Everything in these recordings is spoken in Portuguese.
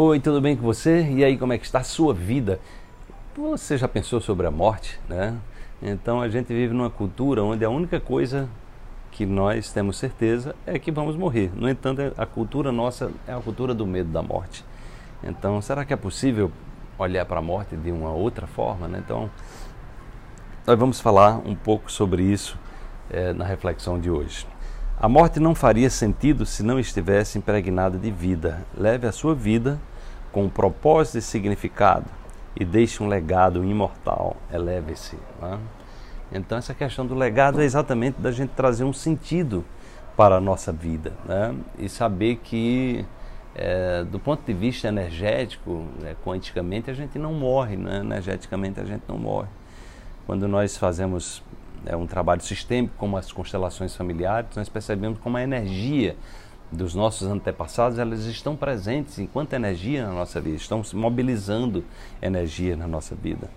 Oi, tudo bem com você? E aí, como é que está a sua vida? Você já pensou sobre a morte, né? Então a gente vive numa cultura onde a única coisa que nós temos certeza é que vamos morrer. No entanto, a cultura nossa é a cultura do medo da morte. Então, será que é possível olhar para a morte de uma outra forma? Né? Então, nós vamos falar um pouco sobre isso é, na reflexão de hoje. A morte não faria sentido se não estivesse impregnada de vida. Leve a sua vida com um propósito e significado e deixe um legado imortal. Eleve-se. Né? Então, essa questão do legado é exatamente da gente trazer um sentido para a nossa vida né? e saber que, é, do ponto de vista energético, né, quanticamente, a gente não morre, né? energeticamente, a gente não morre. Quando nós fazemos é um trabalho sistêmico como as constelações familiares, nós percebemos como a energia dos nossos antepassados, elas estão presentes enquanto energia na nossa vida, estão mobilizando energia na nossa vida.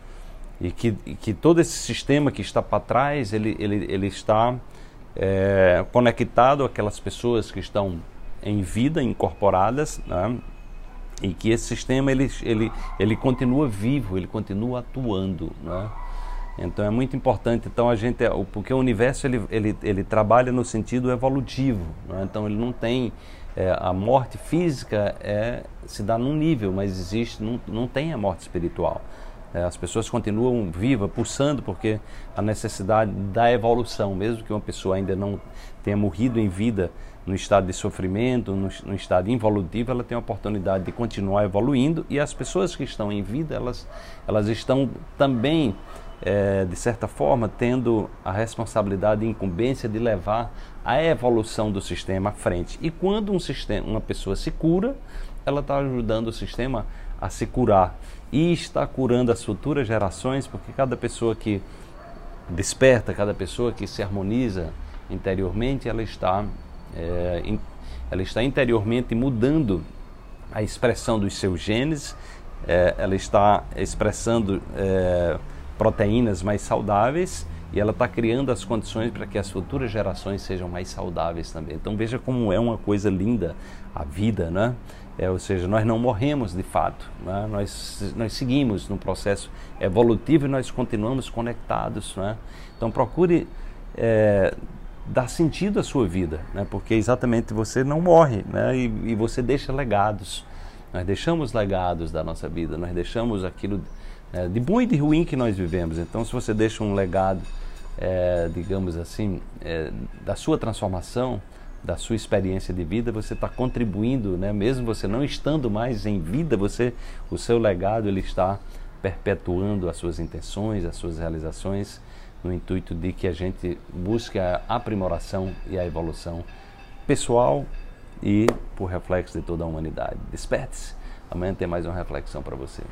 E que, que todo esse sistema que está para trás, ele, ele, ele está é, conectado àquelas pessoas que estão em vida, incorporadas, né? e que esse sistema ele, ele, ele continua vivo, ele continua atuando. Né? Então é muito importante, então a gente, porque o universo ele, ele, ele trabalha no sentido evolutivo, né? então ele não tem é, a morte física é se dá num nível, mas existe não, não tem a morte espiritual. É, as pessoas continuam vivas, pulsando, porque a necessidade da evolução, mesmo que uma pessoa ainda não tenha morrido em vida no estado de sofrimento, no, no estado involutivo, ela tem a oportunidade de continuar evoluindo e as pessoas que estão em vida, elas, elas estão também é, de certa forma, tendo a responsabilidade e incumbência de levar a evolução do sistema à frente. E quando um sistema, uma pessoa se cura, ela está ajudando o sistema a se curar e está curando as futuras gerações, porque cada pessoa que desperta, cada pessoa que se harmoniza interiormente, ela está, é, in, ela está interiormente mudando a expressão dos seus genes, é, ela está expressando é, proteínas mais saudáveis e ela está criando as condições para que as futuras gerações sejam mais saudáveis também. Então veja como é uma coisa linda a vida, né? É, ou seja, nós não morremos de fato, né? nós, nós seguimos no processo evolutivo e nós continuamos conectados. Né? Então procure é, dar sentido à sua vida, né? porque exatamente você não morre né? e, e você deixa legados. Nós deixamos legados da nossa vida, nós deixamos aquilo é, de bom e de ruim que nós vivemos. Então, se você deixa um legado, é, digamos assim, é, da sua transformação, da sua experiência de vida, você está contribuindo, né? mesmo você não estando mais em vida, você, o seu legado ele está perpetuando as suas intenções, as suas realizações, no intuito de que a gente busque a aprimoração e a evolução pessoal e por reflexo de toda a humanidade. Desperte-se. Amanhã tem mais uma reflexão para você.